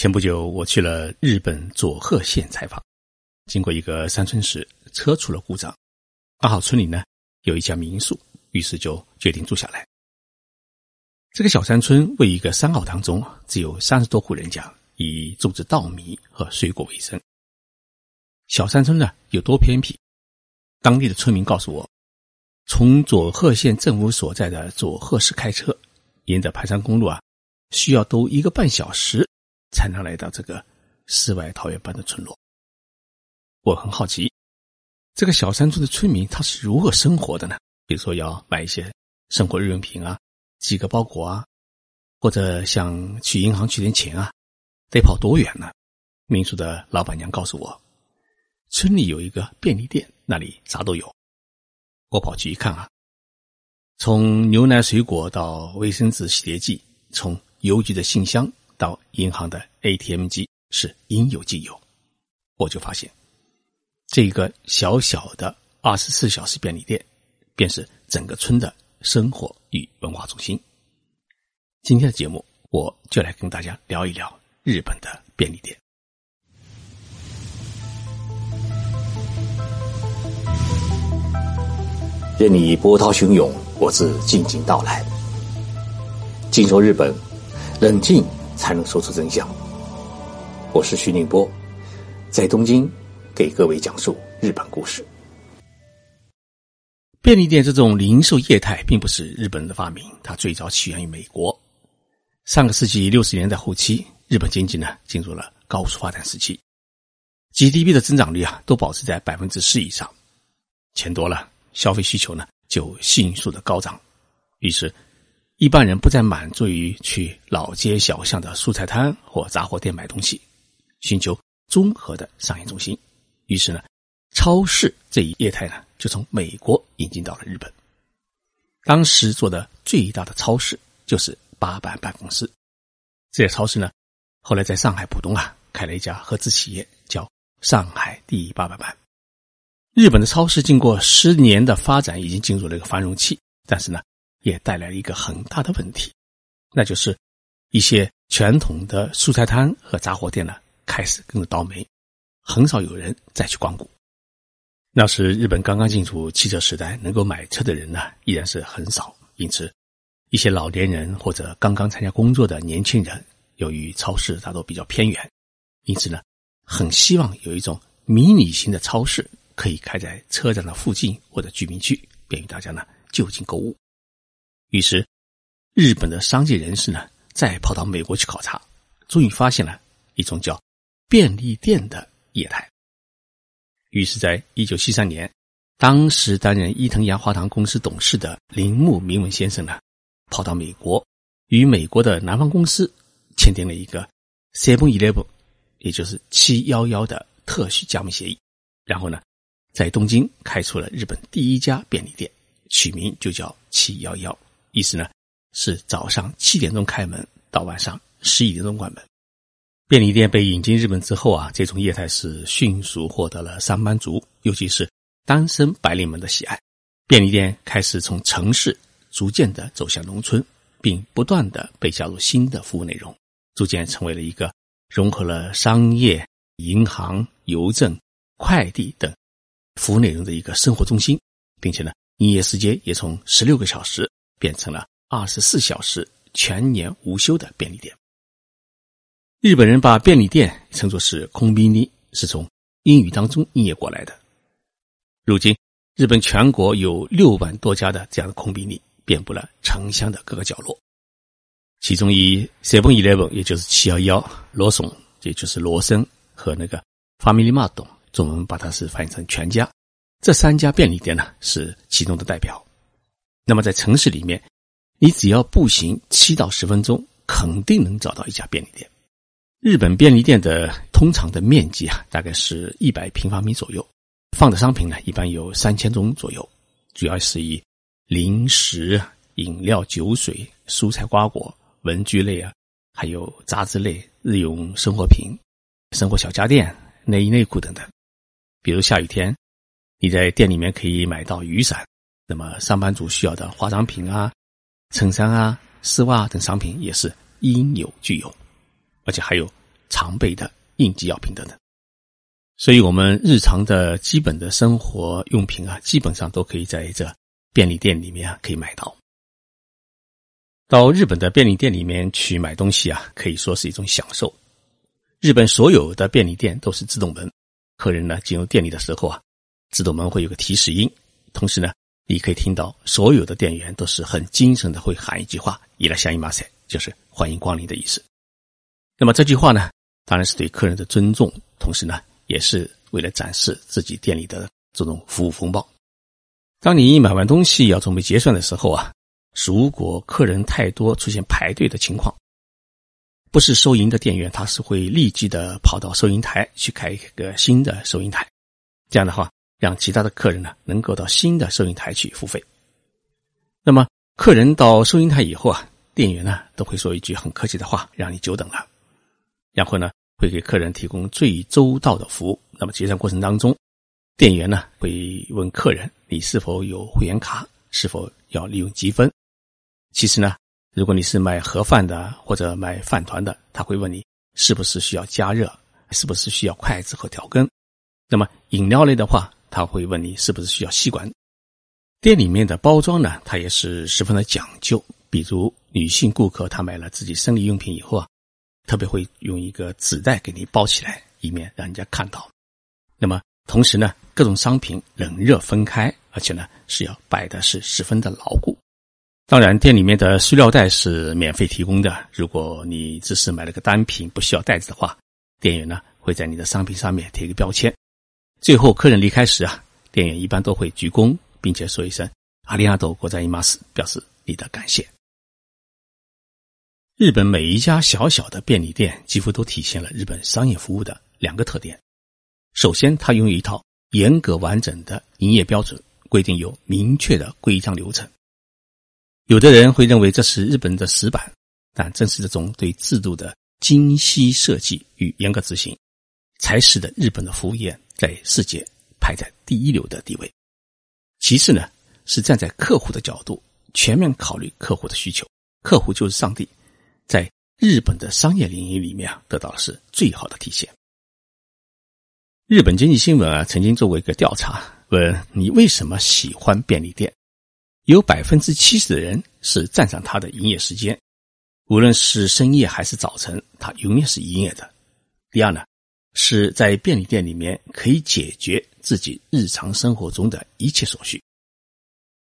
前不久，我去了日本佐贺县采访，经过一个山村时，车出了故障。刚好村里呢有一家民宿，于是就决定住下来。这个小山村位于一个山坳当中，只有三十多户人家，以种植稻米和水果为生。小山村呢有多偏僻？当地的村民告诉我，从佐贺县政府所在的佐贺市开车，沿着盘山公路啊，需要兜一个半小时。才能来到这个世外桃源般的村落。我很好奇，这个小山村的村民他是如何生活的呢？比如说要买一些生活日用品啊，寄个包裹啊，或者想去银行取点钱啊，得跑多远呢？民宿的老板娘告诉我，村里有一个便利店，那里啥都有。我跑去一看啊，从牛奶、水果到卫生纸、洗洁剂，从邮局的信箱。到银行的 ATM 机是应有尽有，我就发现，这个小小的二十四小时便利店，便是整个村的生活与文化中心。今天的节目，我就来跟大家聊一聊日本的便利店。任你波涛汹涌，我自静静到来。静说日本，冷静。才能说出真相。我是徐宁波，在东京给各位讲述日本故事。便利店这种零售业态并不是日本人的发明，它最早起源于美国。上个世纪六十年代后期，日本经济呢进入了高速发展时期，GDP 的增长率啊都保持在百分之四以上，钱多了，消费需求呢就迅速的高涨，于是。一般人不再满足于去老街小巷的蔬菜摊或杂货店买东西，寻求综合的商业中心。于是呢，超市这一业态呢就从美国引进到了日本。当时做的最大的超市就是八坂办公司。这家超市呢，后来在上海浦东啊开了一家合资企业，叫上海第一八坂办。日本的超市经过十年的发展，已经进入了一个繁荣期，但是呢。也带来了一个很大的问题，那就是一些传统的蔬菜摊和杂货店呢开始跟着倒霉，很少有人再去光顾。那时日本刚刚进入汽车时代，能够买车的人呢依然是很少，因此一些老年人或者刚刚参加工作的年轻人，由于超市大多比较偏远，因此呢很希望有一种迷你型的超市可以开在车站的附近或者居民区，便于大家呢就近购物。于是，日本的商界人士呢，再跑到美国去考察，终于发现了一种叫便利店的业态。于是，在一九七三年，当时担任伊藤洋华堂公司董事的铃木明文先生呢，跑到美国，与美国的南方公司签订了一个 Seven Eleven，也就是七幺幺的特许加盟协议，然后呢，在东京开出了日本第一家便利店，取名就叫七幺幺。意思呢，是早上七点钟开门，到晚上十一点钟关门。便利店被引进日本之后啊，这种业态是迅速获得了上班族，尤其是单身白领们的喜爱。便利店开始从城市逐渐的走向农村，并不断的被加入新的服务内容，逐渐成为了一个融合了商业、银行、邮政、快递等服务内容的一个生活中心，并且呢，营业时间也从十六个小时。变成了二十四小时全年无休的便利店。日本人把便利店称作是“空宾利”，是从英语当中音译过来的。如今，日本全国有六万多家的这样的空宾利，遍布了城乡的各个角落。其中以 Seven Eleven，也就是七幺幺，罗松，也就是罗森和那个 Family Mart，中文把它是翻译成全家，这三家便利店呢是其中的代表。那么在城市里面，你只要步行七到十分钟，肯定能找到一家便利店。日本便利店的通常的面积啊，大概是一百平方米左右，放的商品呢，一般有三千种左右，主要是以零食、饮料、酒水、蔬菜、瓜果、文具类啊，还有杂志类、日用生活品、生活小家电、内衣内裤等等。比如下雨天，你在店里面可以买到雨伞。那么，上班族需要的化妆品啊、衬衫啊、丝袜等商品也是应有俱有，而且还有常备的应急药品等等。所以，我们日常的基本的生活用品啊，基本上都可以在这便利店里面啊可以买到。到日本的便利店里面去买东西啊，可以说是一种享受。日本所有的便利店都是自动门，客人呢进入店里的时候啊，自动门会有个提示音，同时呢，你可以听到所有的店员都是很精神的会喊一句话：“伊拉香伊马塞”，就是欢迎光临的意思。那么这句话呢，当然是对客人的尊重，同时呢。也是为了展示自己店里的这种服务风暴。当你买完东西要准备结算的时候啊，如果客人太多出现排队的情况，不是收银的店员，他是会立即的跑到收银台去开一个新的收银台。这样的话，让其他的客人呢能够到新的收银台去付费。那么客人到收银台以后啊，店员呢都会说一句很客气的话，让你久等了，然后呢。会给客人提供最周到的服务。那么结算过程当中，店员呢会问客人：“你是否有会员卡？是否要利用积分？”其实呢，如果你是买盒饭的或者买饭团的，他会问你是不是需要加热，是不是需要筷子和调羹。那么饮料类的话，他会问你是不是需要吸管。店里面的包装呢，它也是十分的讲究。比如女性顾客，她买了自己生理用品以后啊。特别会用一个纸袋给你包起来，以免让人家看到。那么同时呢，各种商品冷热分开，而且呢是要摆的是十分的牢固。当然，店里面的塑料袋是免费提供的。如果你只是买了个单品，不需要袋子的话，店员呢会在你的商品上面贴一个标签。最后客人离开时啊，店员一般都会鞠躬，并且说一声“阿里阿斗国在伊玛斯”，表示你的感谢。日本每一家小小的便利店几乎都体现了日本商业服务的两个特点。首先，它拥有一套严格完整的营业标准，规定有明确的规章流程。有的人会认为这是日本的死板，但正是这种对制度的精细设计与严格执行，才使得日本的服务业在世界排在第一流的地位。其次呢，是站在客户的角度，全面考虑客户的需求。客户就是上帝。在日本的商业领域里面啊，得到的是最好的体现。日本经济新闻啊，曾经做过一个调查，问你为什么喜欢便利店？有百分之七十的人是赞赏它的营业时间，无论是深夜还是早晨，它永远是营业的。第二呢，是在便利店里面可以解决自己日常生活中的一切所需。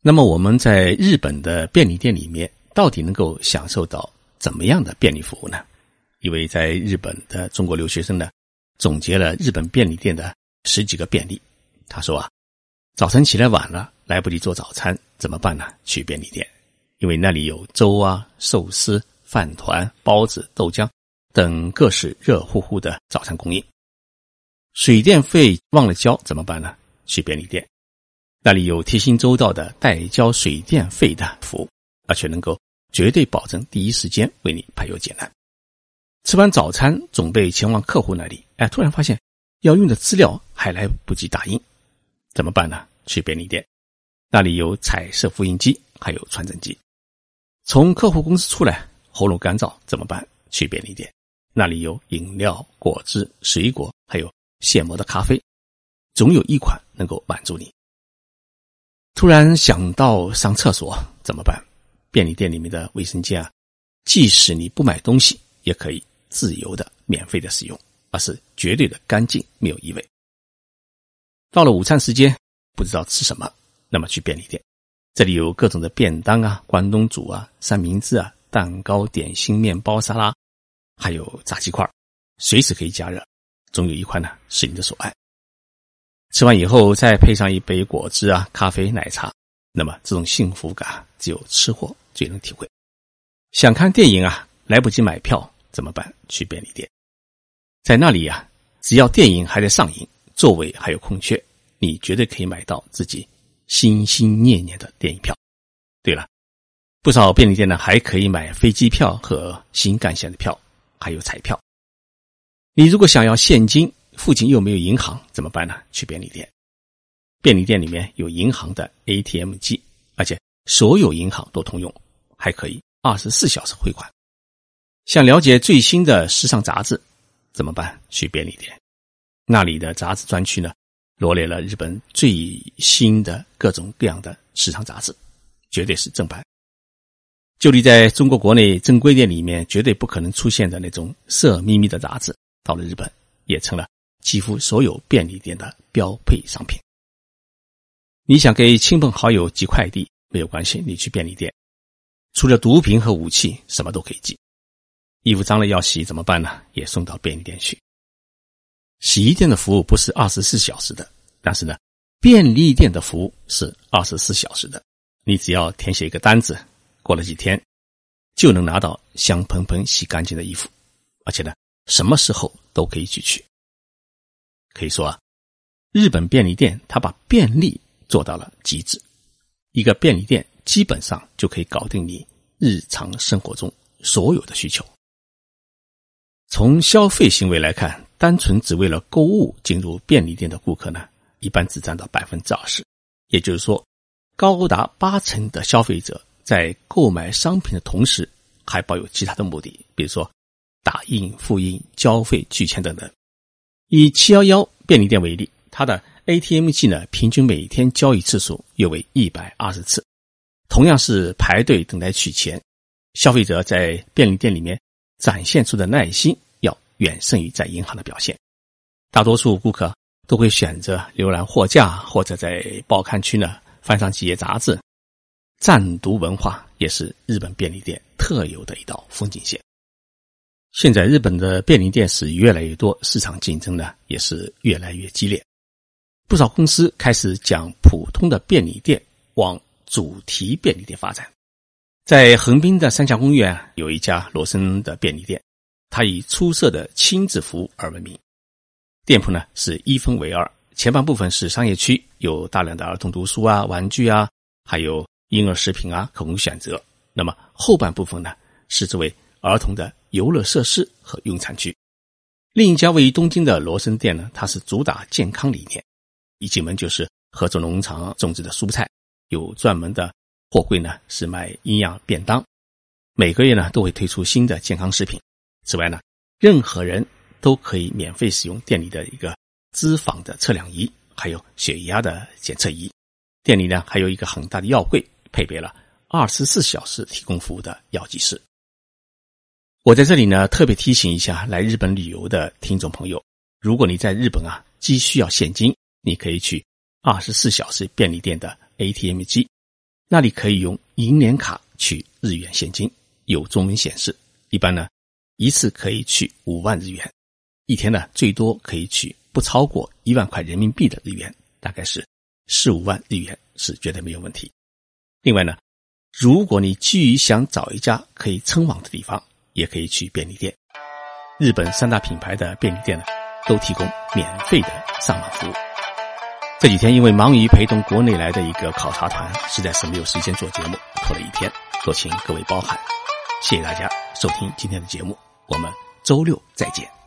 那么我们在日本的便利店里面，到底能够享受到？怎么样的便利服务呢？一位在日本的中国留学生呢，总结了日本便利店的十几个便利。他说啊，早晨起来晚了，来不及做早餐，怎么办呢？去便利店，因为那里有粥啊、寿司、饭团、包子、豆浆等各式热乎乎的早餐供应。水电费忘了交怎么办呢？去便利店，那里有贴心周到的代交水电费的服务，而且能够。绝对保证第一时间为你排忧解难。吃完早餐，准备前往客户那里，哎，突然发现要用的资料还来不及打印，怎么办呢？去便利店，那里有彩色复印机，还有传真机。从客户公司出来，喉咙干燥怎么办？去便利店，那里有饮料、果汁、水果，还有现磨的咖啡，总有一款能够满足你。突然想到上厕所怎么办？便利店里面的卫生间啊，即使你不买东西，也可以自由的、免费的使用，而是绝对的干净，没有异味。到了午餐时间，不知道吃什么，那么去便利店，这里有各种的便当啊、关东煮啊、三明治啊、蛋糕、点心、面包、沙拉，还有炸鸡块，随时可以加热，总有一款呢是你的所爱。吃完以后，再配上一杯果汁啊、咖啡、奶茶，那么这种幸福感，只有吃货。最能体会。想看电影啊，来不及买票怎么办？去便利店，在那里呀，只要电影还在上映，座位还有空缺，你绝对可以买到自己心心念念的电影票。对了，不少便利店呢还可以买飞机票和新干线的票，还有彩票。你如果想要现金，附近又没有银行怎么办呢？去便利店，便利店里面有银行的 ATM 机，而且所有银行都通用。还可以二十四小时汇款。想了解最新的时尚杂志，怎么办？去便利店，那里的杂志专区呢，罗列了日本最新的各种各样的时尚杂志，绝对是正版。就你在中国国内正规店里面绝对不可能出现的那种色眯眯的杂志，到了日本也成了几乎所有便利店的标配商品。你想给亲朋好友寄快递没有关系，你去便利店，除了毒品和武器，什么都可以寄。衣服脏了要洗怎么办呢？也送到便利店去。洗衣店的服务不是二十四小时的，但是呢，便利店的服务是二十四小时的。你只要填写一个单子，过了几天，就能拿到香喷喷、洗干净的衣服，而且呢，什么时候都可以去取。可以说啊，日本便利店它把便利做到了极致，一个便利店基本上就可以搞定你日常生活中所有的需求。从消费行为来看，单纯只为了购物进入便利店的顾客呢，一般只占到百分之二十。也就是说，高达八成的消费者在购买商品的同时，还抱有其他的目的，比如说打印、复印、交费、取钱等等。以七幺幺便利店为例，它的 ATM 机呢，平均每天交易次数约为一百二十次。同样是排队等待取钱，消费者在便利店里面。展现出的耐心要远胜于在银行的表现。大多数顾客都会选择浏览货架，或者在报刊区呢翻上几页杂志。战读文化也是日本便利店特有的一道风景线。现在日本的便利店是越来越多，市场竞争呢也是越来越激烈。不少公司开始将普通的便利店往主题便利店发展。在横滨的三峡公园有一家罗森的便利店，它以出色的亲子服务而闻名。店铺呢是一分为二，前半部分是商业区，有大量的儿童读书啊、玩具啊，还有婴儿食品啊可供选择。那么后半部分呢是作为儿童的游乐设施和用餐区。另一家位于东京的罗森店呢，它是主打健康理念，一进门就是合作农场种植的蔬菜，有专门的。货柜呢是卖营养便当，每个月呢都会推出新的健康食品。此外呢，任何人都可以免费使用店里的一个脂肪的测量仪，还有血压的检测仪。店里呢还有一个很大的药柜，配备了二十四小时提供服务的药剂师。我在这里呢特别提醒一下来日本旅游的听众朋友，如果你在日本啊急需要现金，你可以去二十四小时便利店的 ATM 机。那里可以用银联卡取日元现金，有中文显示。一般呢，一次可以取五万日元，一天呢最多可以取不超过一万块人民币的日元，大概是四五万日元是绝对没有问题。另外呢，如果你急于想找一家可以称网的地方，也可以去便利店。日本三大品牌的便利店呢，都提供免费的上网服务。这几天因为忙于陪同国内来的一个考察团，实在是没有时间做节目，拖了一天，多请各位包涵。谢谢大家收听今天的节目，我们周六再见。